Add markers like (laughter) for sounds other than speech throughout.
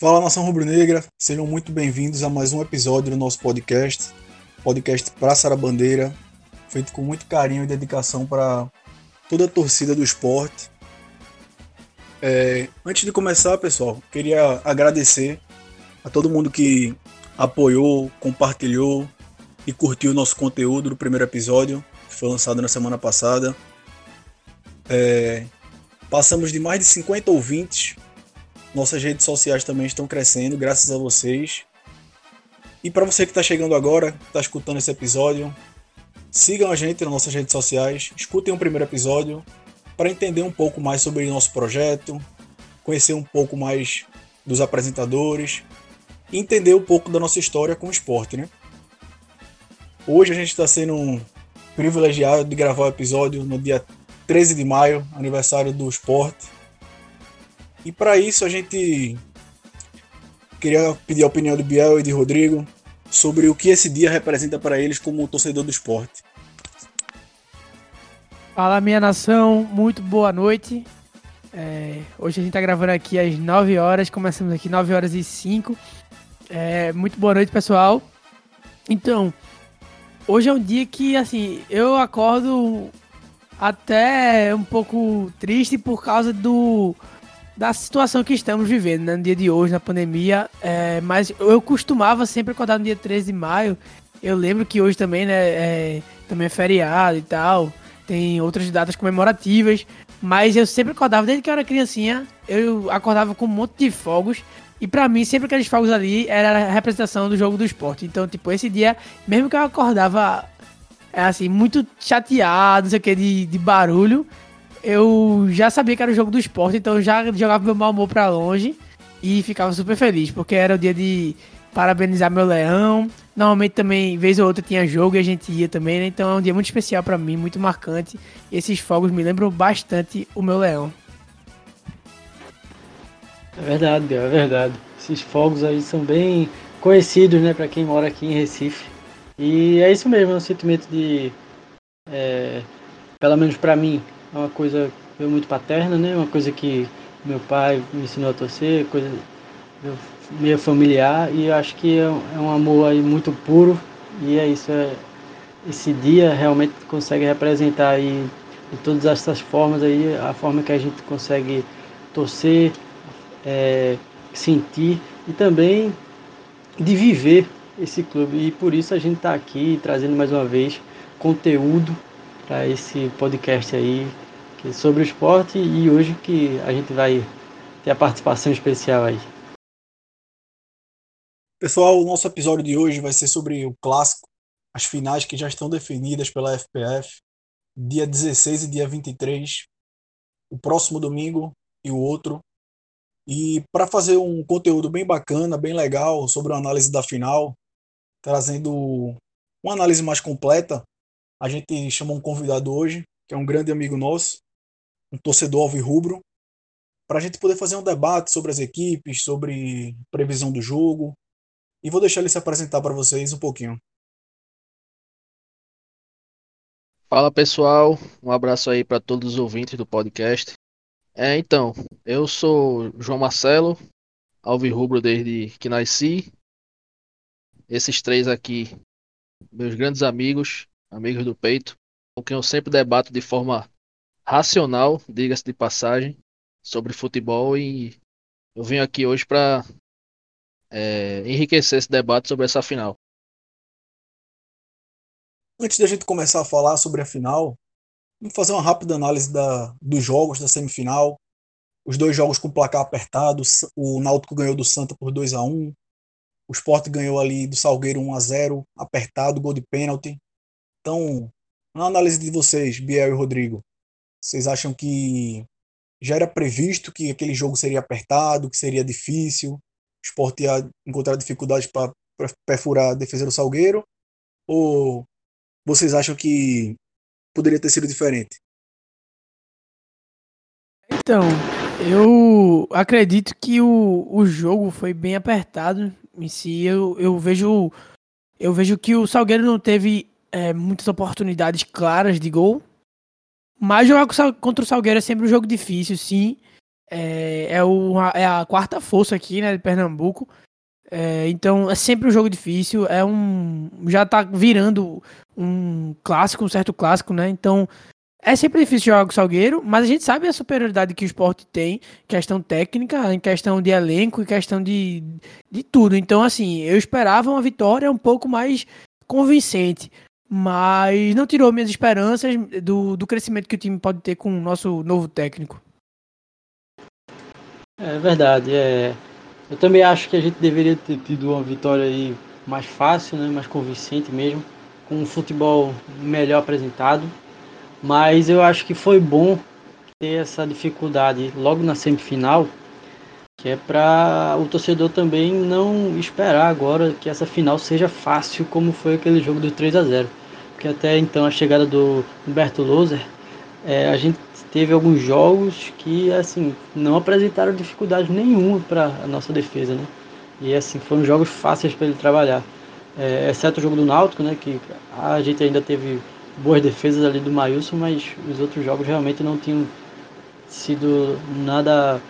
Fala nação rubro-negra, sejam muito bem-vindos a mais um episódio do nosso podcast, podcast Praça da Bandeira, feito com muito carinho e dedicação para toda a torcida do esporte. É, antes de começar, pessoal, queria agradecer a todo mundo que apoiou, compartilhou e curtiu o nosso conteúdo do primeiro episódio, que foi lançado na semana passada. É, passamos de mais de 50 ouvintes nossas redes sociais também estão crescendo, graças a vocês. E para você que está chegando agora, está escutando esse episódio, sigam a gente nas nossas redes sociais, escutem o primeiro episódio para entender um pouco mais sobre o nosso projeto, conhecer um pouco mais dos apresentadores entender um pouco da nossa história com o esporte, né? Hoje a gente está sendo privilegiado de gravar o episódio no dia 13 de maio, aniversário do esporte. E para isso a gente queria pedir a opinião do Biel e de Rodrigo sobre o que esse dia representa para eles como torcedor do esporte. Fala minha nação, muito boa noite. É, hoje a gente está gravando aqui às 9 horas, começamos aqui 9 horas e 5. É, muito boa noite, pessoal. Então, hoje é um dia que, assim, eu acordo até um pouco triste por causa do da situação que estamos vivendo né, no dia de hoje, na pandemia. É, mas eu costumava sempre acordar no dia 13 de maio. Eu lembro que hoje também, né, é, também é feriado e tal. Tem outras datas comemorativas. Mas eu sempre acordava, desde que eu era criancinha, eu acordava com um monte de fogos. E para mim, sempre aqueles fogos ali era a representação do jogo do esporte. Então, tipo, esse dia, mesmo que eu acordava, é assim, muito chateado, não sei o que, de, de barulho, eu já sabia que era o jogo do esporte, então eu já jogava meu mau humor pra longe e ficava super feliz, porque era o dia de parabenizar meu leão. Normalmente também, vez ou outra, tinha jogo e a gente ia também, né? Então é um dia muito especial para mim, muito marcante. E esses fogos me lembram bastante o meu leão. É verdade, é verdade. Esses fogos aí são bem conhecidos, né, para quem mora aqui em Recife. E é isso mesmo, é um sentimento de. É, pelo menos para mim, é uma coisa muito paterna, né? Uma coisa que meu pai me ensinou a torcer, coisa meio familiar e eu acho que é, é um amor aí muito puro e é isso. É, esse dia realmente consegue representar aí de todas essas formas aí a forma que a gente consegue torcer, é, sentir e também de viver esse clube e por isso a gente está aqui trazendo mais uma vez conteúdo para esse podcast aí é sobre o esporte e hoje que a gente vai ter a participação especial aí. Pessoal, o nosso episódio de hoje vai ser sobre o clássico, as finais que já estão definidas pela FPF, dia 16 e dia 23, o próximo domingo e o outro. E para fazer um conteúdo bem bacana, bem legal sobre a análise da final, trazendo uma análise mais completa, a gente chamou um convidado hoje, que é um grande amigo nosso, um torcedor alvirrubro, para a gente poder fazer um debate sobre as equipes, sobre previsão do jogo. E vou deixar ele se apresentar para vocês um pouquinho. Fala pessoal, um abraço aí para todos os ouvintes do podcast. É, então, eu sou João Marcelo, alvirrubro desde que nasci. Esses três aqui, meus grandes amigos, amigos do peito, com quem eu sempre debato de forma racional, diga-se de passagem, sobre futebol e eu venho aqui hoje para é, enriquecer esse debate sobre essa final. Antes da gente começar a falar sobre a final, vamos fazer uma rápida análise da, dos jogos da semifinal. Os dois jogos com placar apertado, o Náutico ganhou do Santa por 2 a 1 o Sport ganhou ali do Salgueiro 1 a 0 apertado, gol de pênalti. Então, na análise de vocês, Biel e Rodrigo, vocês acham que já era previsto que aquele jogo seria apertado, que seria difícil, o Sport ia encontrar dificuldades para perfurar a defesa do Salgueiro? Ou vocês acham que poderia ter sido diferente? Então, eu acredito que o, o jogo foi bem apertado em si. Eu, eu vejo eu vejo que o Salgueiro não teve é, muitas oportunidades claras de gol. Mas jogar contra o Salgueiro é sempre um jogo difícil, sim. é, é, é a quarta força aqui, né, de Pernambuco. É, então é sempre um jogo difícil, é um já tá virando um clássico, um certo clássico, né? Então é sempre difícil jogar com o Salgueiro, mas a gente sabe a superioridade que o esporte tem, questão técnica, em questão de elenco, em questão de, de tudo. Então, assim, eu esperava uma vitória um pouco mais convincente, mas não tirou minhas esperanças do, do crescimento que o time pode ter com o nosso novo técnico. É verdade, é. Eu também acho que a gente deveria ter tido uma vitória aí mais fácil, né, mais convincente mesmo, com um futebol melhor apresentado. Mas eu acho que foi bom ter essa dificuldade logo na semifinal, que é para o torcedor também não esperar agora que essa final seja fácil como foi aquele jogo do 3 a 0 Porque até então a chegada do Humberto Loser, é, a gente teve alguns jogos que assim não apresentaram dificuldade nenhuma para a nossa defesa, né? E assim foram jogos fáceis para ele trabalhar, é, exceto o jogo do Náutico, né? Que a gente ainda teve boas defesas ali do Maílson, mas os outros jogos realmente não tinham sido nada,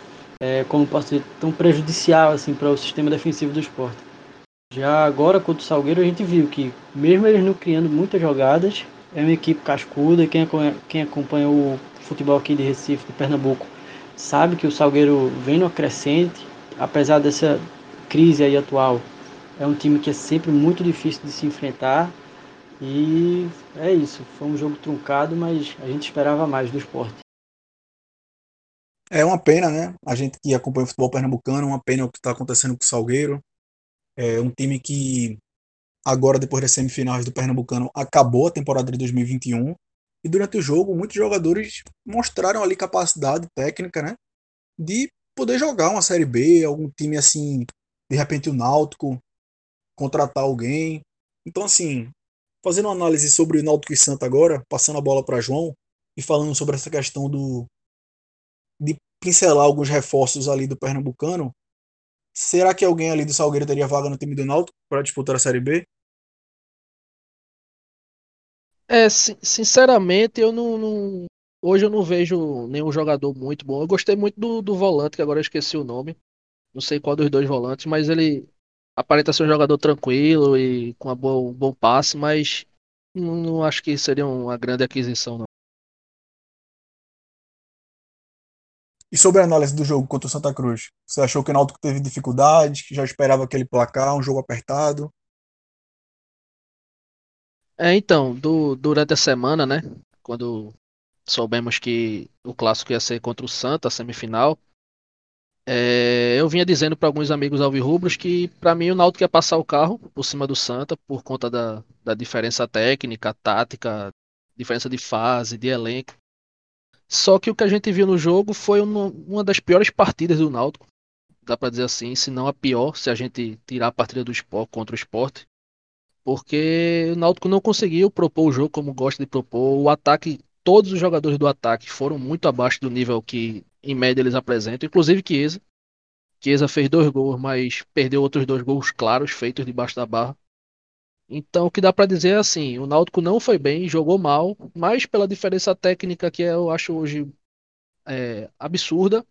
é, como posso dizer, tão prejudicial assim para o sistema defensivo do esporte. Já agora contra o Salgueiro a gente viu que mesmo eles não criando muitas jogadas, é uma equipe cascuda e quem, quem acompanha o futebol aqui de Recife, de Pernambuco, sabe que o Salgueiro vem no crescente, apesar dessa crise aí atual. É um time que é sempre muito difícil de se enfrentar. E é isso. Foi um jogo truncado, mas a gente esperava mais do esporte. É uma pena, né? A gente que acompanha o futebol pernambucano, uma pena o que está acontecendo com o Salgueiro. É um time que agora, depois das semifinais do Pernambucano, acabou a temporada de 2021 e durante o jogo, muitos jogadores mostraram ali capacidade técnica, né? De poder jogar uma Série B, algum time assim, de repente o Náutico, contratar alguém. Então, assim, fazendo uma análise sobre o Náutico e Santa agora, passando a bola para João e falando sobre essa questão do de pincelar alguns reforços ali do Pernambucano, será que alguém ali do Salgueiro teria vaga no time do Náutico para disputar a Série B? É, sinceramente, eu não, não, Hoje eu não vejo nenhum jogador muito bom. Eu gostei muito do, do volante, que agora eu esqueci o nome. Não sei qual dos dois volantes, mas ele aparenta ser um jogador tranquilo e com boa, um bom passe, mas não, não acho que seria uma grande aquisição, não. E sobre a análise do jogo contra o Santa Cruz? Você achou que o Náutico teve dificuldade, que já esperava aquele placar, um jogo apertado? É, então, do, durante a semana, né? Quando soubemos que o clássico ia ser contra o Santa, a semifinal, é, eu vinha dizendo para alguns amigos alvirrubros que para mim o Náutico ia passar o carro por cima do Santa por conta da, da diferença técnica, tática, diferença de fase, de elenco. Só que o que a gente viu no jogo foi uma, uma das piores partidas do Náutico, dá para dizer assim, se não a pior, se a gente tirar a partida do esporte contra o esporte porque o Náutico não conseguiu propor o jogo como gosta de propor. O ataque, todos os jogadores do ataque foram muito abaixo do nível que em média eles apresentam, inclusive Chiesa. Chiesa fez dois gols, mas perdeu outros dois gols claros feitos debaixo da barra. Então, o que dá para dizer é assim: o Náutico não foi bem, jogou mal, mas pela diferença técnica que eu acho hoje é, absurda,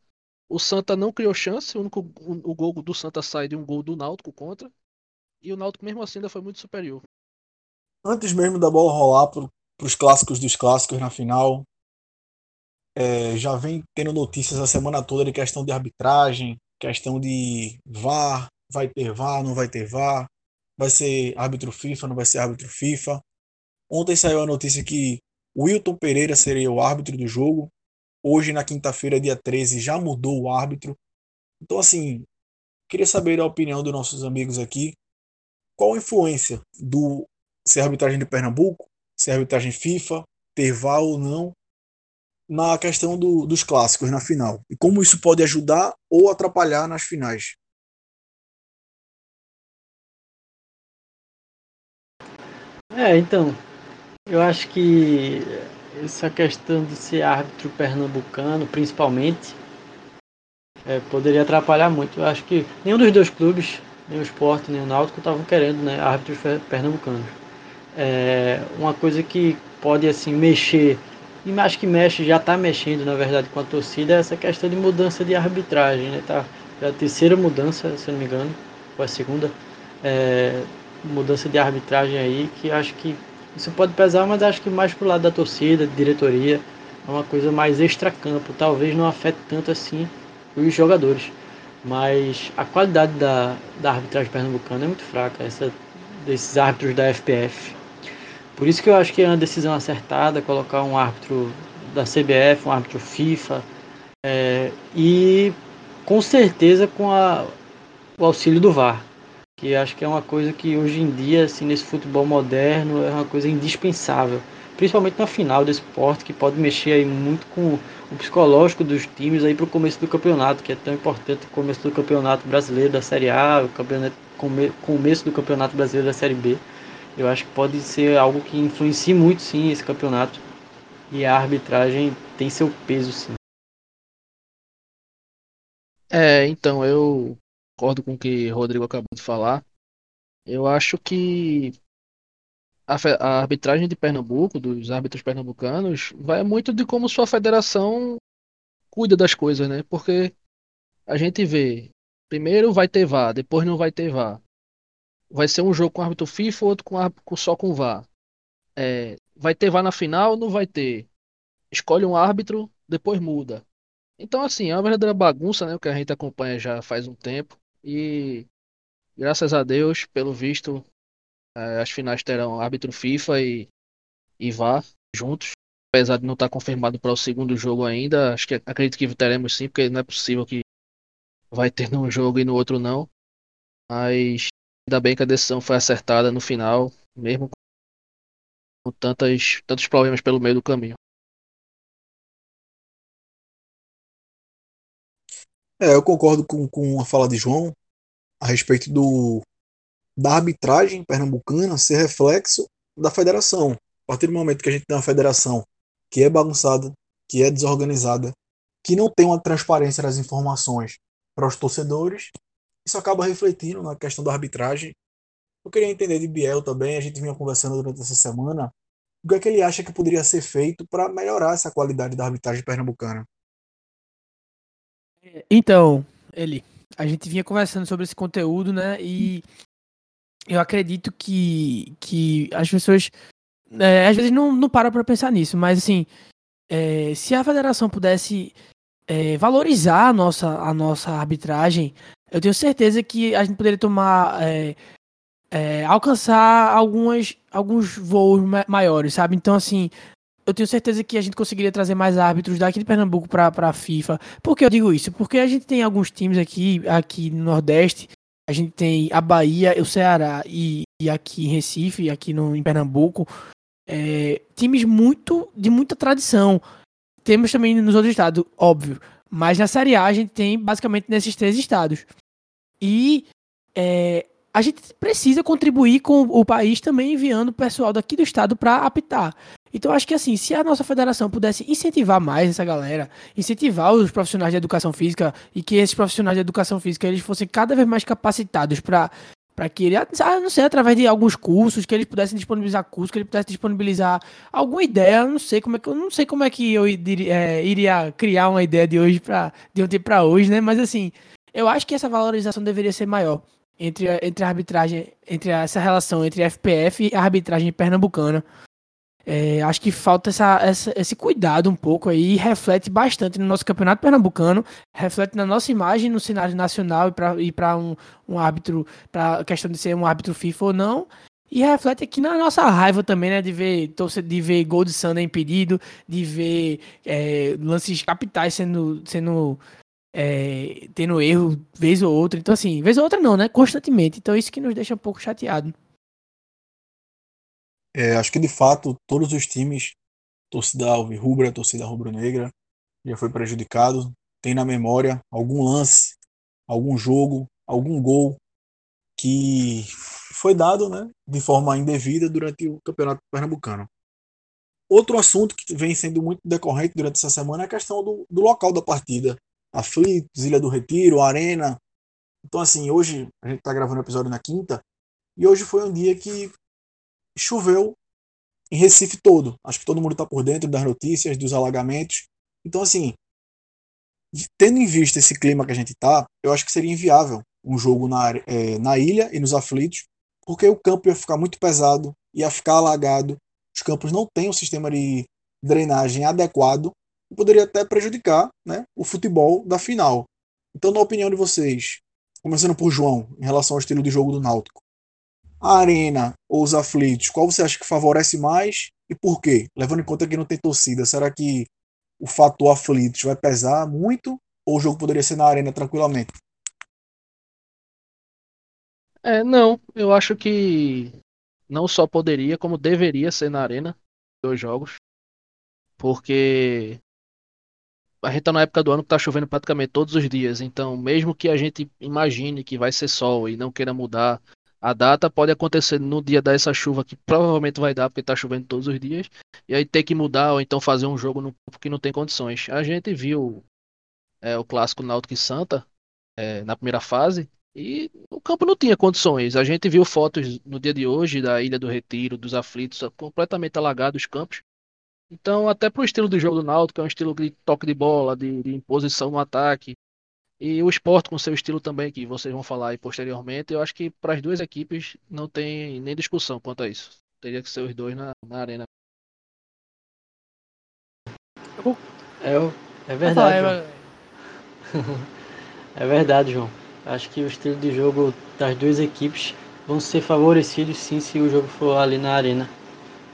o Santa não criou chance. O, único, o, o gol do Santa sai de um gol do Náutico contra. E o Náutico mesmo assim ainda foi muito superior. Antes mesmo da bola rolar para os clássicos dos clássicos na final, é, já vem tendo notícias a semana toda de questão de arbitragem, questão de VAR, vai ter VAR, não vai ter VAR, vai ser árbitro FIFA, não vai ser árbitro FIFA. Ontem saiu a notícia que Wilton Pereira seria o árbitro do jogo. Hoje, na quinta-feira, dia 13, já mudou o árbitro. Então, assim, queria saber a opinião dos nossos amigos aqui qual a influência do ser arbitragem de Pernambuco, ser arbitragem FIFA, ter VAR ou não, na questão do, dos clássicos na final. E como isso pode ajudar ou atrapalhar nas finais. É, então, eu acho que essa questão de ser árbitro pernambucano, principalmente, é, poderia atrapalhar muito. Eu acho que nenhum dos dois clubes nem o esporte, nem o Náutico estavam querendo né, árbitros pernambucanos. É uma coisa que pode assim mexer e acho que mexe, já está mexendo, na verdade, com a torcida, é essa questão de mudança de arbitragem, né? Tá, é a terceira mudança, se não me engano, ou a segunda, é, mudança de arbitragem aí, que acho que isso pode pesar, mas acho que mais pro lado da torcida, de diretoria, é uma coisa mais extra-campo, talvez não afete tanto assim os jogadores. Mas a qualidade da, da arbitragem pernambucana é muito fraca, essa desses árbitros da FPF. Por isso que eu acho que é uma decisão acertada colocar um árbitro da CBF, um árbitro FIFA, é, e com certeza com a, o auxílio do VAR, que acho que é uma coisa que hoje em dia, assim, nesse futebol moderno, é uma coisa indispensável, principalmente na final do esporte, que pode mexer aí muito com o psicológico dos times aí para o começo do campeonato, que é tão importante o começo do campeonato brasileiro da Série A, o campeonato, começo do campeonato brasileiro da Série B. Eu acho que pode ser algo que influencie muito sim esse campeonato. E a arbitragem tem seu peso sim. É, então eu concordo com o que o Rodrigo acabou de falar. Eu acho que a, a, arbitragem de Pernambuco, dos árbitros pernambucanos, vai muito de como sua federação cuida das coisas, né? Porque a gente vê, primeiro vai ter VAR, depois não vai ter VAR vai ser um jogo com árbitro FIFA, outro com, árbitro, só com VAR. É, vai ter VAR na final? Não vai ter. Escolhe um árbitro, depois muda. Então, assim, é uma verdadeira bagunça, né? O que a gente acompanha já faz um tempo. E graças a Deus, pelo visto, é, as finais terão árbitro FIFA e, e VAR juntos. Apesar de não estar confirmado para o segundo jogo ainda, acho que acredito que teremos sim, porque não é possível que vai ter num jogo e no outro não. Mas Ainda bem que a decisão foi acertada no final, mesmo com tantas, tantos problemas pelo meio do caminho. É, eu concordo com, com a fala de João a respeito do, da arbitragem pernambucana ser reflexo da federação. A partir do momento que a gente tem uma federação que é bagunçada, que é desorganizada, que não tem uma transparência das informações para os torcedores, isso acaba refletindo na questão da arbitragem. Eu queria entender de Biel também, a gente vinha conversando durante essa semana, o que é que ele acha que poderia ser feito para melhorar essa qualidade da arbitragem pernambucana. Então, ele, a gente vinha conversando sobre esse conteúdo, né? E eu acredito que, que as pessoas é, às vezes não, não param para pensar nisso, mas assim, é, se a federação pudesse é, valorizar a nossa, a nossa arbitragem, eu tenho certeza que a gente poderia tomar. É, é, alcançar algumas, alguns voos maiores, sabe? Então, assim, eu tenho certeza que a gente conseguiria trazer mais árbitros daqui de Pernambuco para a FIFA. Por que eu digo isso? Porque a gente tem alguns times aqui, aqui no Nordeste, a gente tem a Bahia, o Ceará e, e aqui em Recife, aqui no, em Pernambuco, é, times muito de muita tradição. Temos também nos outros estados, óbvio. Mas na Série A a gente tem basicamente nesses três estados. E é, a gente precisa contribuir com o país também enviando pessoal daqui do estado para apitar. Então acho que assim, se a nossa federação pudesse incentivar mais essa galera, incentivar os profissionais de educação física e que esses profissionais de educação física eles fossem cada vez mais capacitados para para que ele, ah, não sei, através de alguns cursos, que eles pudessem disponibilizar cursos, que ele pudesse disponibilizar alguma ideia, não sei como é que eu não sei como é que eu é, iria criar uma ideia de hoje para de ontem para hoje, né? Mas assim, eu acho que essa valorização deveria ser maior entre entre a arbitragem, entre essa relação entre a FPF e a arbitragem pernambucana. É, acho que falta essa, essa, esse cuidado um pouco aí, reflete bastante no nosso campeonato pernambucano, reflete na nossa imagem no cenário nacional e para um, um árbitro, para a questão de ser um árbitro FIFA ou não, e reflete aqui na nossa raiva também, né? De ver, de ver gol de Sander impedido, de ver é, lances capitais sendo, sendo é, tendo erro vez ou outra. Então, assim, vez ou outra não, né? Constantemente. Então, isso que nos deixa um pouco chateado. É, acho que de fato todos os times, torcida rubra, torcida rubro-negra, já foi prejudicado. Tem na memória algum lance, algum jogo, algum gol que foi dado né, de forma indevida durante o Campeonato Pernambucano. Outro assunto que vem sendo muito decorrente durante essa semana é a questão do, do local da partida. Aflitos, Ilha do Retiro, Arena. Então, assim, hoje a gente está gravando o episódio na quinta, e hoje foi um dia que choveu em Recife todo. Acho que todo mundo está por dentro das notícias, dos alagamentos. Então, assim, tendo em vista esse clima que a gente está, eu acho que seria inviável um jogo na, é, na ilha e nos aflitos, porque o campo ia ficar muito pesado, ia ficar alagado, os campos não têm um sistema de drenagem adequado e poderia até prejudicar né, o futebol da final. Então, na opinião de vocês, começando por João, em relação ao estilo de jogo do Náutico, a Arena ou os aflitos, qual você acha que favorece mais e por quê? Levando em conta que não tem torcida, será que o fator aflitos vai pesar muito ou o jogo poderia ser na Arena tranquilamente? É, não, eu acho que não só poderia, como deveria ser na Arena, dois jogos. Porque a gente tá na época do ano que tá chovendo praticamente todos os dias, então mesmo que a gente imagine que vai ser sol e não queira mudar a data, pode acontecer no dia dessa chuva que provavelmente vai dar porque tá chovendo todos os dias, e aí ter que mudar ou então fazer um jogo no que não tem condições. A gente viu é, o clássico Náutico e Santa é, na primeira fase e o campo não tinha condições. A gente viu fotos no dia de hoje da Ilha do Retiro, dos aflitos, completamente alagados os campos. Então, até pro estilo do jogo do Náutico, é um estilo de toque de bola, de, de imposição no ataque, e o esporte com seu estilo também, que vocês vão falar aí posteriormente, eu acho que para as duas equipes não tem nem discussão quanto a isso. Teria que ser os dois na, na arena. É, é verdade. (laughs) é verdade, João. Acho que o estilo de jogo das duas equipes vão ser favorecidos sim se o jogo for ali na arena.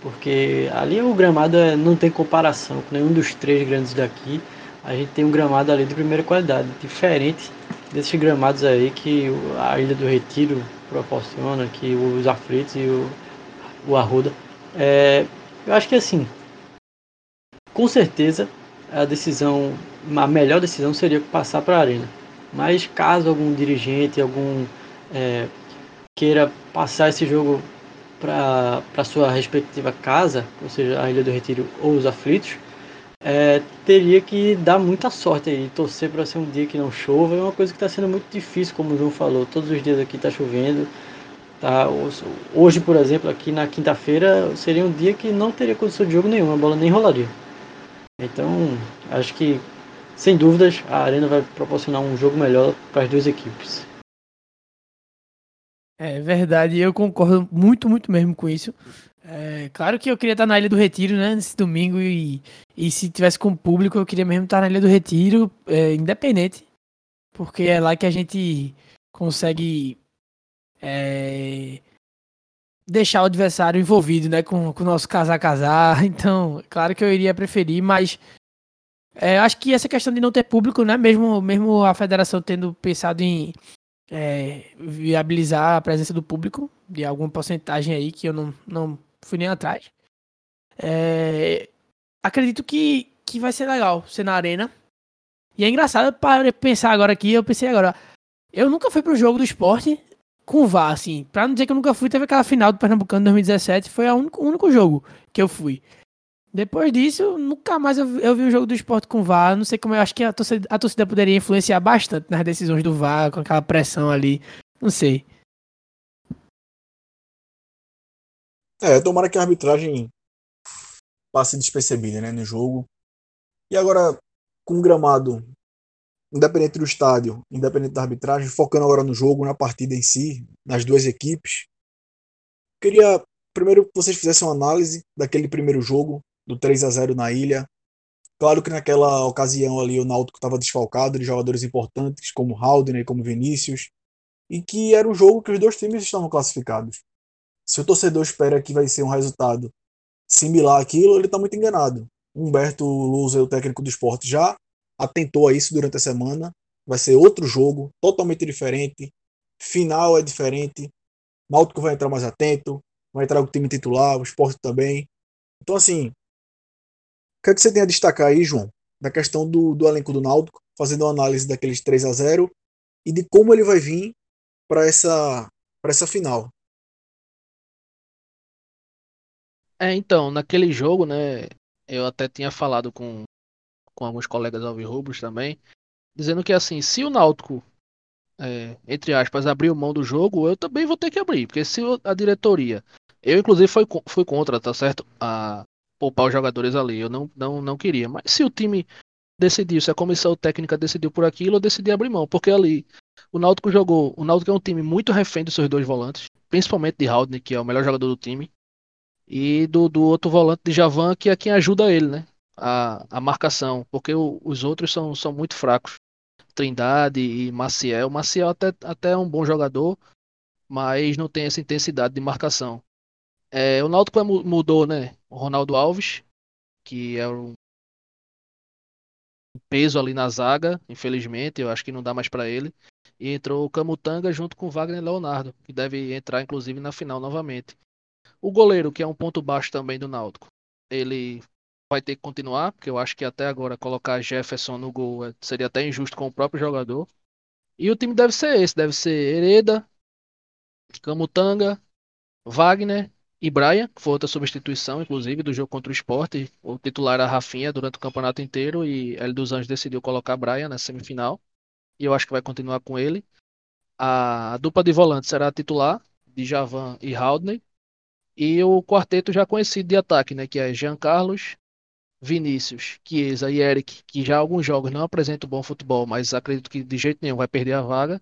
Porque ali o gramado é, não tem comparação com nenhum dos três grandes daqui a gente tem um gramado ali de primeira qualidade, diferente desses gramados aí que a Ilha do Retiro proporciona, que os aflitos e o, o Arruda. É, eu acho que assim, com certeza a decisão, a melhor decisão seria passar para a arena. Mas caso algum dirigente, algum é, queira passar esse jogo para sua respectiva casa, ou seja, a Ilha do Retiro ou os aflitos, é, teria que dar muita sorte aí, torcer para ser um dia que não chova. É uma coisa que está sendo muito difícil, como o João falou. Todos os dias aqui está chovendo. Tá? Hoje, por exemplo, aqui na quinta-feira, seria um dia que não teria condição de jogo nenhuma, a bola nem rolaria. Então, acho que, sem dúvidas, a Arena vai proporcionar um jogo melhor para as duas equipes. É verdade, eu concordo muito, muito mesmo com isso. É, claro que eu queria estar na Ilha do Retiro, né, nesse domingo, e, e se tivesse com público, eu queria mesmo estar na Ilha do Retiro, é, independente, porque é lá que a gente consegue é, deixar o adversário envolvido, né, com, com o nosso casar-casar. (laughs) Então, claro que eu iria preferir, mas é, acho que essa questão de não ter público, né, mesmo, mesmo a federação tendo pensado em é, viabilizar a presença do público, de alguma porcentagem aí que eu não, não fui nem atrás. É, acredito que, que vai ser legal ser na arena. E é engraçado para pensar agora aqui, eu pensei agora, eu nunca fui pro jogo do esporte com VAR, assim. Pra não dizer que eu nunca fui, teve aquela final do Pernambucano em 2017, foi o único, único jogo que eu fui. Depois disso, nunca mais eu, eu vi o jogo do esporte com VAR. Não sei como eu acho que a torcida, a torcida poderia influenciar bastante nas decisões do VAR, com aquela pressão ali. Não sei. É, tomara que a arbitragem passe despercebida né, no jogo. E agora, com o gramado, independente do estádio, independente da arbitragem, focando agora no jogo, na partida em si, nas duas equipes, queria primeiro que vocês fizessem uma análise daquele primeiro jogo, do 3 a 0 na ilha. Claro que naquela ocasião ali o Náutico estava desfalcado de jogadores importantes, como Haldner, como Vinícius, e que era um jogo que os dois times estavam classificados se o torcedor espera que vai ser um resultado similar àquilo, ele está muito enganado. Humberto Lusa, o técnico do esporte, já atentou a isso durante a semana. Vai ser outro jogo, totalmente diferente. Final é diferente. Náutico vai entrar mais atento, vai entrar o time titular, o esporte também. Então, assim, o que, é que você tem a destacar aí, João, da questão do, do elenco do Náutico, fazendo uma análise daqueles 3 a 0 e de como ele vai vir para essa, essa final? É, então, naquele jogo, né, eu até tinha falado com, com alguns colegas alvirrubros também, dizendo que assim, se o Náutico, é, entre aspas, abrir mão do jogo, eu também vou ter que abrir, porque se a diretoria Eu, inclusive, fui, fui contra, tá certo? A poupar os jogadores ali. Eu não, não, não queria. Mas se o time decidiu, se a comissão técnica decidiu por aquilo, eu decidi abrir mão. Porque ali o Náutico jogou. O Náutico é um time muito refém dos seus dois volantes, principalmente de Haldner, que é o melhor jogador do time, e do, do outro volante de Javan, que é quem ajuda ele, né? A, a marcação, porque o, os outros são, são muito fracos. Trindade e Maciel. Maciel até, até é um bom jogador, mas não tem essa intensidade de marcação. É, o Náutico mudou, né? O Ronaldo Alves, que é um peso ali na zaga, infelizmente, eu acho que não dá mais para ele. E entrou o Camutanga junto com o Wagner Leonardo, que deve entrar inclusive na final novamente. O goleiro, que é um ponto baixo também do Náutico, ele vai ter que continuar, porque eu acho que até agora colocar Jefferson no gol é, seria até injusto com o próprio jogador. E o time deve ser esse, deve ser Hereda, Camutanga, Wagner e Brian, que foi outra substituição, inclusive, do jogo contra o Sport. O titular era Rafinha durante o campeonato inteiro e L dos Anjos decidiu colocar Brian na semifinal. E eu acho que vai continuar com ele. A dupla de volantes será a titular, de Javan e Haldney. E o quarteto já conhecido de ataque, né, que é Jean Carlos, Vinícius, Chiesa e Eric, que já alguns jogos não apresentam bom futebol, mas acredito que de jeito nenhum vai perder a vaga.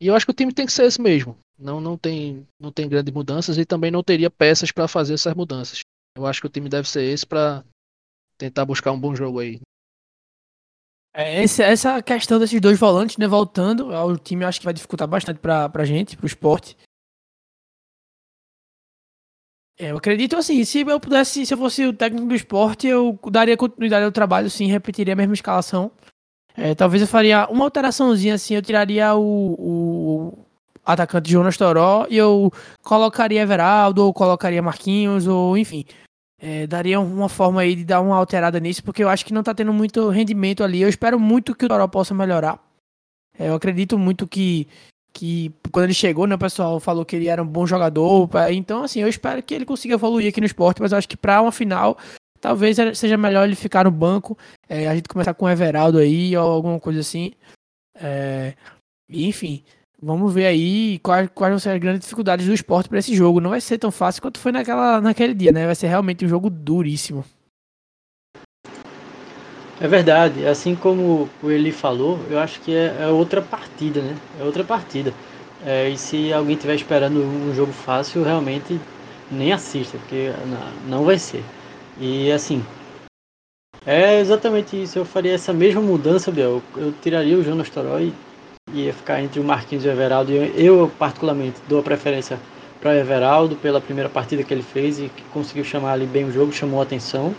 E eu acho que o time tem que ser esse mesmo. Não, não, tem, não tem grandes mudanças e também não teria peças para fazer essas mudanças. Eu acho que o time deve ser esse para tentar buscar um bom jogo aí. É, essa questão desses dois volantes, né, voltando ao time, acho que vai dificultar bastante pra, pra gente, pro esporte. É, eu acredito assim, se eu pudesse, se eu fosse o técnico do esporte, eu daria continuidade ao trabalho, sim, repetiria a mesma escalação. É, talvez eu faria uma alteraçãozinha assim, eu tiraria o, o atacante Jonas Toró e eu colocaria Everaldo, ou colocaria Marquinhos, ou enfim. É, daria uma forma aí de dar uma alterada nisso, porque eu acho que não tá tendo muito rendimento ali. Eu espero muito que o Toró possa melhorar. É, eu acredito muito que, que quando ele chegou, né, o pessoal falou que ele era um bom jogador. Então, assim, eu espero que ele consiga evoluir aqui no esporte, mas eu acho que para uma final talvez seja melhor ele ficar no banco, é, a gente começar com o Everaldo aí ou alguma coisa assim. É, enfim, vamos ver aí quais, quais vão ser as grandes dificuldades do esporte para esse jogo. Não vai ser tão fácil quanto foi naquela, naquele dia, né? Vai ser realmente um jogo duríssimo. É verdade, assim como o Eli falou, eu acho que é, é outra partida, né? É outra partida. É, e se alguém estiver esperando um jogo fácil, realmente nem assista, porque não, vai ser. E assim, é exatamente isso. Eu faria essa mesma mudança, Biel. Eu tiraria o Jonas Toró e ia ficar entre o Marquinhos e o Everaldo. Eu, particularmente, dou a preferência para o Everaldo pela primeira partida que ele fez e que conseguiu chamar ali bem o jogo, chamou a atenção.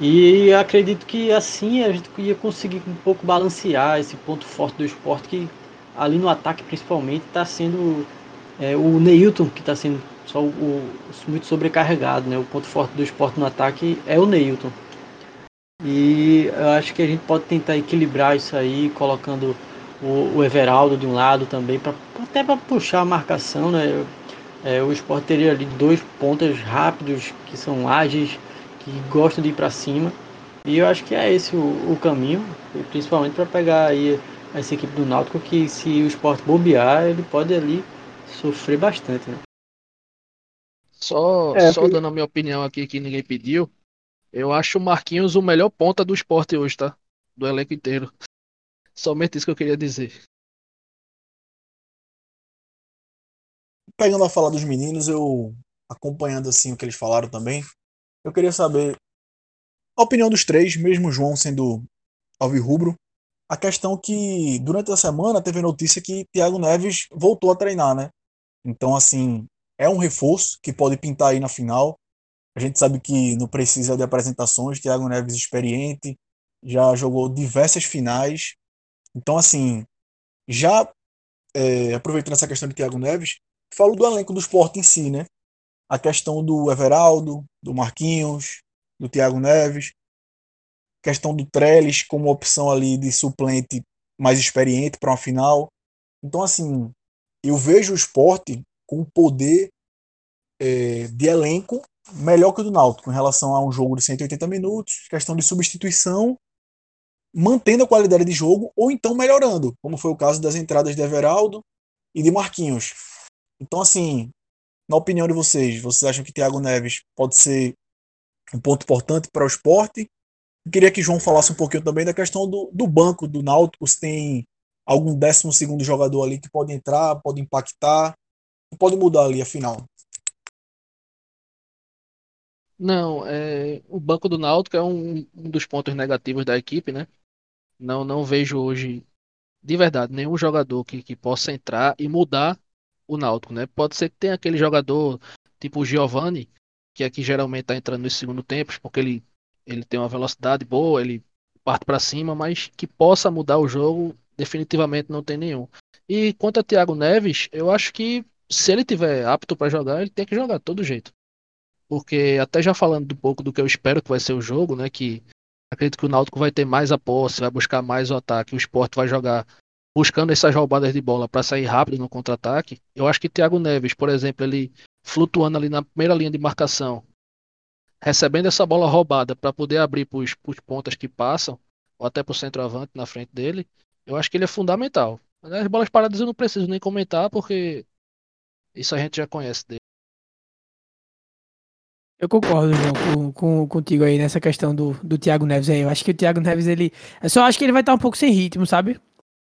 E acredito que assim a gente ia conseguir um pouco balancear esse ponto forte do esporte que ali no ataque principalmente está sendo é, o Neilton que está sendo só o, o, muito sobrecarregado, né? O ponto forte do esporte no ataque é o Neilton. E eu acho que a gente pode tentar equilibrar isso aí, colocando o, o Everaldo de um lado também, pra, até para puxar a marcação, né? É, o esporte teria ali dois pontas rápidos, que são ágeis, que gostam de ir para cima. E eu acho que é esse o, o caminho, principalmente para pegar aí essa equipe do Náutico, que se o esporte bobear, ele pode ali sofrer bastante, né? Só, é, só dando a minha opinião aqui que ninguém pediu. Eu acho o Marquinhos o melhor ponta do esporte hoje, tá? Do elenco inteiro. Somente isso que eu queria dizer. Pegando a fala dos meninos, eu acompanhando assim o que eles falaram também, eu queria saber a opinião dos três, mesmo João sendo alvirrubro. A questão que durante a semana teve notícia que Thiago Neves voltou a treinar, né? Então assim, é um reforço que pode pintar aí na final. A gente sabe que não precisa de apresentações. Thiago Neves experiente, já jogou diversas finais. Então, assim, já é, aproveitando essa questão de Thiago Neves, falo do elenco do esporte em si, né? A questão do Everaldo, do Marquinhos, do Thiago Neves, questão do Trellis como opção ali de suplente mais experiente para uma final. Então, assim, eu vejo o esporte com poder é, de elenco melhor que o do Náutico em relação a um jogo de 180 minutos, questão de substituição, mantendo a qualidade de jogo ou então melhorando, como foi o caso das entradas de Everaldo e de Marquinhos. Então, assim, Na opinião de vocês, vocês acham que Thiago Neves pode ser um ponto importante para o esporte? Eu queria que João falasse um pouquinho também da questão do, do banco do Náutico, se tem algum décimo segundo jogador ali que pode entrar, pode impactar, pode mudar ali a final. Não, é, o banco do Náutico é um, um dos pontos negativos da equipe, né? Não, não vejo hoje, de verdade, nenhum jogador que, que possa entrar e mudar o Náutico, né? Pode ser que tenha aquele jogador tipo o Giovani, que aqui geralmente está entrando nesse segundo tempo, porque ele, ele tem uma velocidade boa, ele parte para cima, mas que possa mudar o jogo, definitivamente não tem nenhum. E quanto a Thiago Neves, eu acho que se ele tiver apto para jogar, ele tem que jogar todo jeito porque até já falando um pouco do que eu espero que vai ser o jogo, né, que acredito que o Náutico vai ter mais a posse, vai buscar mais o ataque, o Sport vai jogar buscando essas roubadas de bola para sair rápido no contra-ataque. Eu acho que Thiago Neves, por exemplo, ele flutuando ali na primeira linha de marcação, recebendo essa bola roubada para poder abrir para os pontas que passam, ou até para o centroavante na frente dele, eu acho que ele é fundamental. As bolas paradas eu não preciso nem comentar, porque isso a gente já conhece dele. Eu concordo, João, com, com, contigo aí nessa questão do, do Thiago Neves aí. Eu acho que o Thiago Neves, ele. Eu só acho que ele vai estar um pouco sem ritmo, sabe?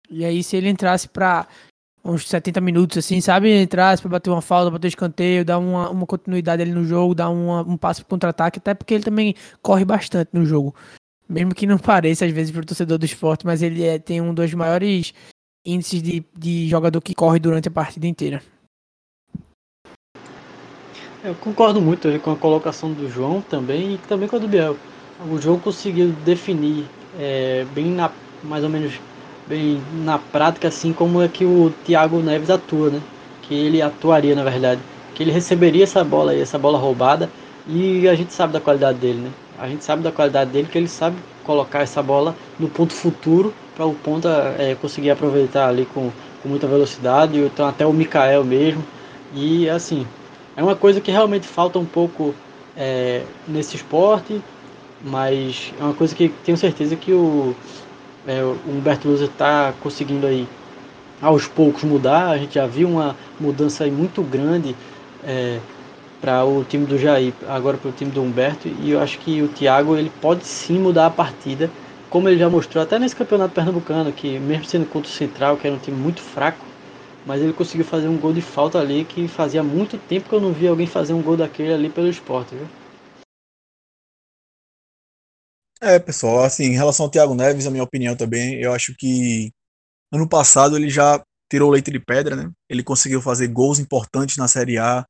E aí, se ele entrasse pra uns 70 minutos, assim, sabe? Entrasse pra bater uma falta, bater escanteio, dar uma, uma continuidade ali no jogo, dar uma, um passo pro contra-ataque, até porque ele também corre bastante no jogo. Mesmo que não (laughs) pareça, às vezes, pro torcedor do esporte, mas ele é, tem um dos maiores índices de, de jogador que corre durante a partida inteira. Eu concordo muito com a colocação do João também e também com a do Biel. O João conseguiu definir é, bem na, mais ou menos bem na prática assim como é que o Thiago Neves atua, né? Que ele atuaria na verdade, que ele receberia essa bola aí, essa bola roubada e a gente sabe da qualidade dele, né? A gente sabe da qualidade dele que ele sabe colocar essa bola no ponto futuro para o ponta é, conseguir aproveitar ali com, com muita velocidade, então até o Mikael mesmo. E assim, é uma coisa que realmente falta um pouco é, nesse esporte, mas é uma coisa que tenho certeza que o, é, o Humberto Lusa está conseguindo aí aos poucos mudar. A gente já viu uma mudança aí muito grande é, para o time do Jair, agora para o time do Humberto, e eu acho que o Thiago ele pode sim mudar a partida, como ele já mostrou até nesse campeonato pernambucano, que mesmo sendo contra o Central, que era um time muito fraco, mas ele conseguiu fazer um gol de falta ali que fazia muito tempo que eu não via alguém fazer um gol daquele ali pelo esporte, viu? É, pessoal, assim, em relação ao Thiago Neves, a minha opinião também, eu acho que ano passado ele já tirou leite de pedra, né? Ele conseguiu fazer gols importantes na Série A,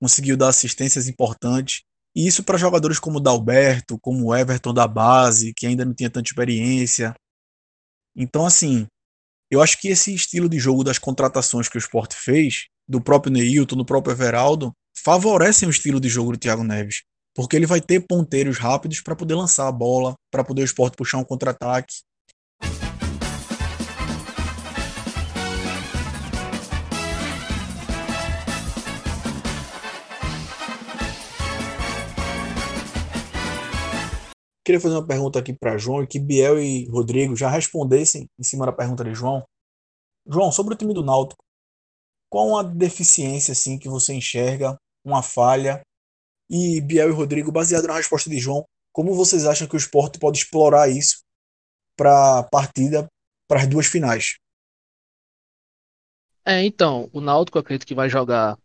conseguiu dar assistências importantes, e isso para jogadores como o Dalberto, como o Everton da base, que ainda não tinha tanta experiência. Então, assim, eu acho que esse estilo de jogo das contratações que o Sport fez, do próprio Neilton, do próprio Everaldo, favorecem o estilo de jogo do Thiago Neves. Porque ele vai ter ponteiros rápidos para poder lançar a bola, para poder o Sport puxar um contra-ataque. Queria fazer uma pergunta aqui para João e que Biel e Rodrigo já respondessem em cima da pergunta de João. João, sobre o time do Náutico, qual a deficiência assim que você enxerga, uma falha? E Biel e Rodrigo, baseado na resposta de João, como vocês acham que o esporte pode explorar isso para a partida, para as duas finais? É, então, o Náutico acredito que vai jogar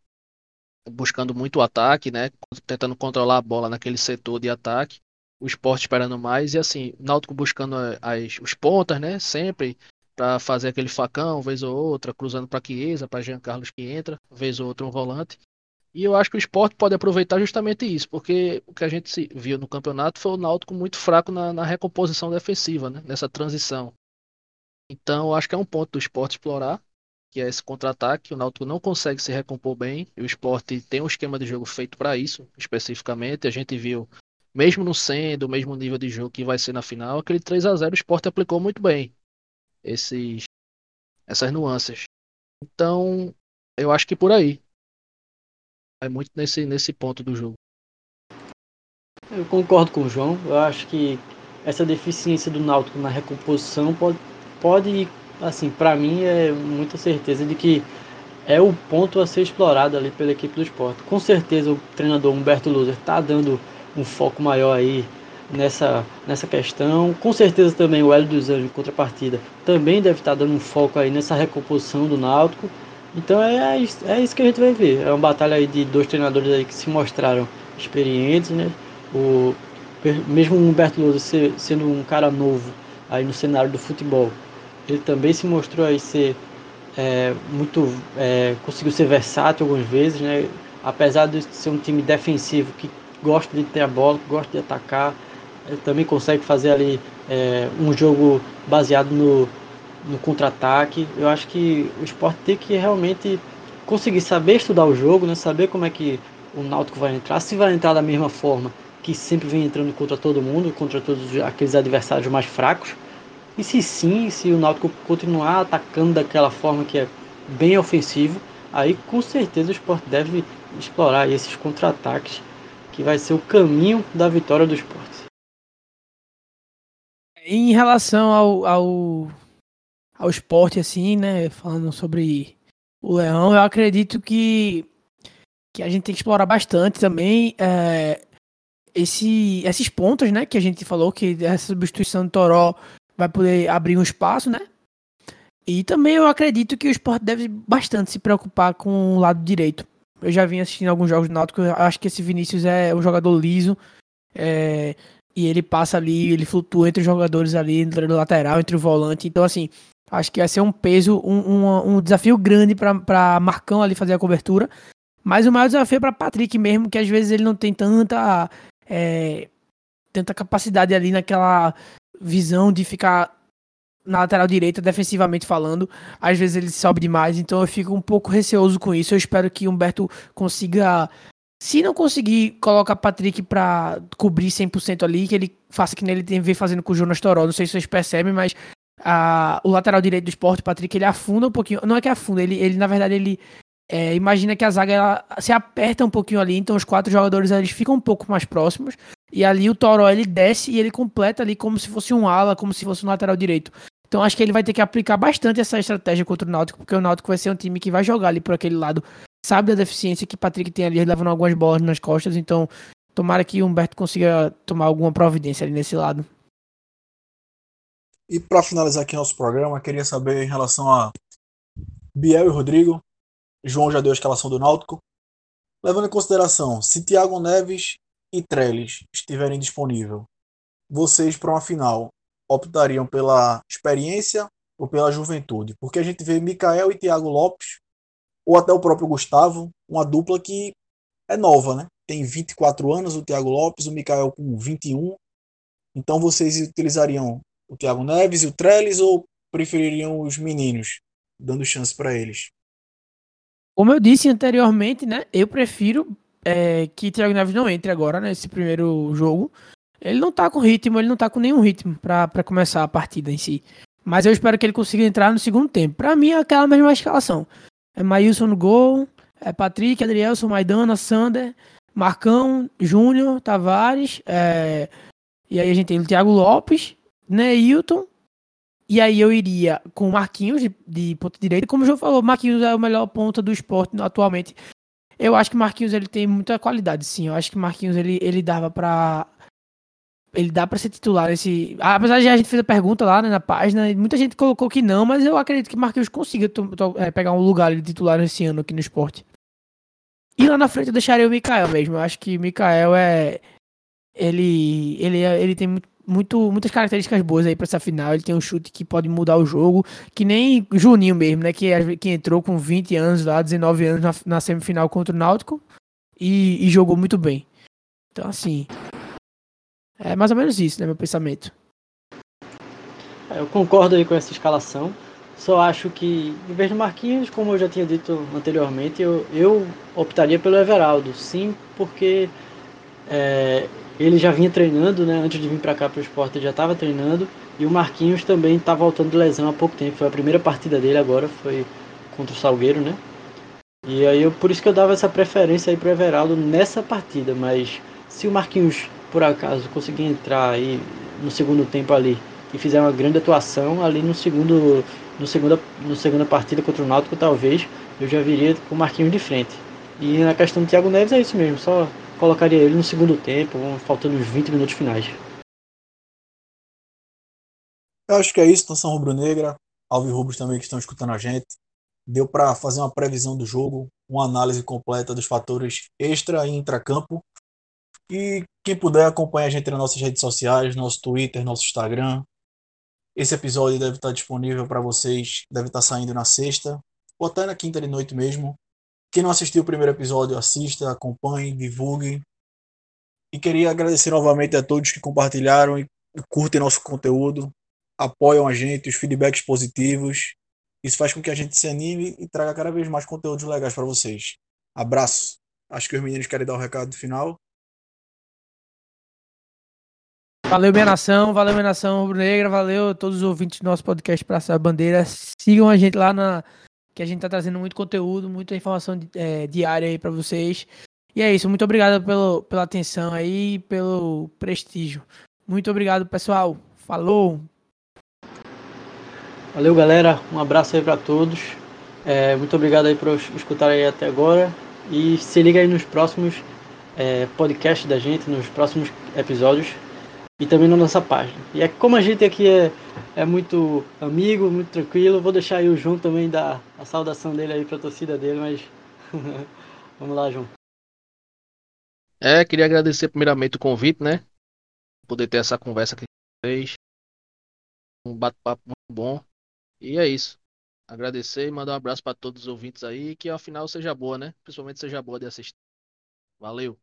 buscando muito o ataque, né? Tentando controlar a bola naquele setor de ataque o esporte esperando mais, e assim, Náutico buscando as, os pontas, né? Sempre para fazer aquele facão, vez ou outra, cruzando para Chiesa, para Jean Carlos que entra, vez ou outra um volante. E eu acho que o esporte pode aproveitar justamente isso, porque o que a gente viu no campeonato foi o Náutico muito fraco na, na recomposição defensiva, né? nessa transição. Então, eu acho que é um ponto do esporte explorar, que é esse contra-ataque. O Náutico não consegue se recompor bem, e o esporte tem um esquema de jogo feito para isso, especificamente. A gente viu mesmo não sendo o mesmo nível de jogo que vai ser na final, aquele 3 a 0 o Sport aplicou muito bem esses, essas nuances. Então, eu acho que por aí. É muito nesse, nesse ponto do jogo. Eu concordo com o João. Eu acho que essa deficiência do Náutico na recomposição pode, pode assim, para mim é muita certeza de que é o ponto a ser explorado ali pela equipe do esporte. Com certeza o treinador Humberto Loser está dando um foco maior aí nessa, nessa questão. Com certeza também o Hélio dos Anjos, em contrapartida, também deve estar dando um foco aí nessa recomposição do Náutico. Então é, é, é isso que a gente vai ver. É uma batalha aí de dois treinadores aí que se mostraram experientes, né? O, mesmo o Humberto Lousa sendo um cara novo aí no cenário do futebol, ele também se mostrou aí ser é, muito é, conseguiu ser versátil algumas vezes, né? Apesar de ser um time defensivo que gosta de ter a bola, que gosta de atacar, ele também consegue fazer ali é, um jogo baseado no, no contra-ataque. Eu acho que o esporte tem que realmente conseguir saber estudar o jogo, né? Saber como é que o Náutico vai entrar, se vai entrar da mesma forma que sempre vem entrando contra todo mundo, contra todos aqueles adversários mais fracos. E se sim, se o Náutico continuar atacando daquela forma que é bem ofensivo, aí com certeza o esporte deve explorar esses contra-ataques, que vai ser o caminho da vitória do esporte. Em relação ao, ao, ao esporte, assim, né, falando sobre o Leão, eu acredito que que a gente tem que explorar bastante também é, esse, esses pontos, né? Que a gente falou que essa substituição do Toró vai poder abrir um espaço, né? E também eu acredito que o esporte deve bastante se preocupar com o lado direito. Eu já vim assistindo alguns jogos do Náutico, acho que esse Vinícius é um jogador liso. É, e ele passa ali, ele flutua entre os jogadores ali, entre o lateral, entre o volante. Então, assim, acho que vai ser um peso, um, um, um desafio grande para Marcão ali fazer a cobertura. Mas o maior desafio é para Patrick mesmo, que às vezes ele não tem tanta, é, tanta capacidade ali naquela visão de ficar na lateral direita, defensivamente falando. Às vezes ele sobe demais, então eu fico um pouco receoso com isso. Eu espero que Humberto consiga, se não conseguir colocar Patrick para cobrir 100% ali, que ele faça que ele ver fazendo com o Jonas Toró. Não sei se vocês percebem, mas a, o lateral direito do esporte, Patrick, ele afunda um pouquinho. Não é que afunda, ele, ele na verdade ele é, imagina que a zaga ela se aperta um pouquinho ali, então os quatro jogadores eles ficam um pouco mais próximos. E ali o Toró ele desce e ele completa ali como se fosse um ala, como se fosse um lateral direito. Então acho que ele vai ter que aplicar bastante essa estratégia contra o Náutico, porque o Náutico vai ser um time que vai jogar ali por aquele lado. Sabe da deficiência que Patrick tem ali, levando algumas bolas nas costas. Então tomara que o Humberto consiga tomar alguma providência ali nesse lado. E para finalizar aqui nosso programa, queria saber em relação a Biel e Rodrigo, João já deu a escalação do Náutico. Levando em consideração, se Thiago Neves e Trellis estiverem disponíveis, vocês para uma final optariam pela experiência ou pela juventude? Porque a gente vê Mikael e Thiago Lopes, ou até o próprio Gustavo, uma dupla que é nova, né? Tem 24 anos o Thiago Lopes, o Mikael com 21. Então vocês utilizariam o Thiago Neves e o Trellis ou prefeririam os meninos, dando chance para eles? Como eu disse anteriormente, né? Eu prefiro é, que Thiago Neves não entre agora nesse primeiro jogo. Ele não tá com ritmo, ele não tá com nenhum ritmo para começar a partida em si. Mas eu espero que ele consiga entrar no segundo tempo. Para mim é aquela mesma escalação. É Maílson no gol, é Patrick, Adrielson, Maidana, Sander, Marcão, Júnior, Tavares, é... e aí a gente tem o Thiago Lopes, Neilton e aí eu iria com o Marquinhos de, de ponta direita. Como o João falou, Marquinhos é o melhor ponta do esporte atualmente. Eu acho que Marquinhos ele tem muita qualidade, sim. Eu acho que Marquinhos ele, ele dava para ele dá para ser titular nesse. Apesar de a gente fez a pergunta lá né, na página, muita gente colocou que não, mas eu acredito que Marquinhos consiga é, pegar um lugar de titular nesse ano aqui no esporte. E lá na frente eu deixaria o Mikael mesmo. Eu acho que Mikael é. Ele, ele, é, ele tem muito muito, muitas características boas aí para essa final. Ele tem um chute que pode mudar o jogo, que nem Juninho mesmo, né? Que, que entrou com 20 anos lá, 19 anos na, na semifinal contra o Náutico e, e, jogou muito bem. Então, assim, é mais ou menos isso, né? Meu pensamento. É, eu concordo aí com essa escalação. Só acho que, em vez do Marquinhos, como eu já tinha dito anteriormente, eu, eu optaria pelo Everaldo. Sim, porque é, ele já vinha treinando, né? Antes de vir para cá para o esporte, ele já estava treinando. E o Marquinhos também está voltando de lesão há pouco tempo. Foi a primeira partida dele agora, foi contra o Salgueiro, né? E aí eu, por isso que eu dava essa preferência aí para o Everaldo nessa partida. Mas se o Marquinhos, por acaso, conseguir entrar aí no segundo tempo ali e fizer uma grande atuação ali no segundo, no segunda, no segunda partida contra o Náutico, talvez eu já viria com o Marquinhos de frente. E na questão do Thiago Neves é isso mesmo, só colocaria ele no segundo tempo, faltando os 20 minutos finais. Eu acho que é isso, Nação Rubro-Negra, Alves Rubros também que estão escutando a gente. Deu para fazer uma previsão do jogo, uma análise completa dos fatores extra e intracampo. E quem puder acompanhar a gente nas nossas redes sociais, nosso Twitter, nosso Instagram. Esse episódio deve estar disponível para vocês, deve estar saindo na sexta, ou até na quinta de noite mesmo. Quem não assistiu o primeiro episódio, assista, acompanhe, divulgue. E queria agradecer novamente a todos que compartilharam e curtem nosso conteúdo apoiam a gente, os feedbacks positivos. Isso faz com que a gente se anime e traga cada vez mais conteúdos legais para vocês. Abraço. Acho que os meninos querem dar o recado final. Valeu, minha nação, valeu, minha nação rubro-negra, valeu todos os ouvintes do nosso podcast Praça da Bandeira. Sigam a gente lá na. Que a gente tá trazendo muito conteúdo, muita informação é, diária aí para vocês. E é isso, muito obrigado pelo, pela atenção aí, pelo prestígio. Muito obrigado, pessoal. Falou! Valeu, galera. Um abraço aí para todos. É, muito obrigado aí por escutar aí até agora. E se liga aí nos próximos é, podcasts da gente, nos próximos episódios. E também na nossa página. E é como a gente aqui é, é muito amigo, muito tranquilo, vou deixar aí o João também dar a saudação dele aí pra torcida dele, mas (laughs) vamos lá, João. É, queria agradecer primeiramente o convite, né? Poder ter essa conversa com vocês. Um bate-papo muito bom. E é isso. Agradecer e mandar um abraço para todos os ouvintes aí. Que ao final seja boa, né? Principalmente seja boa de assistir. Valeu!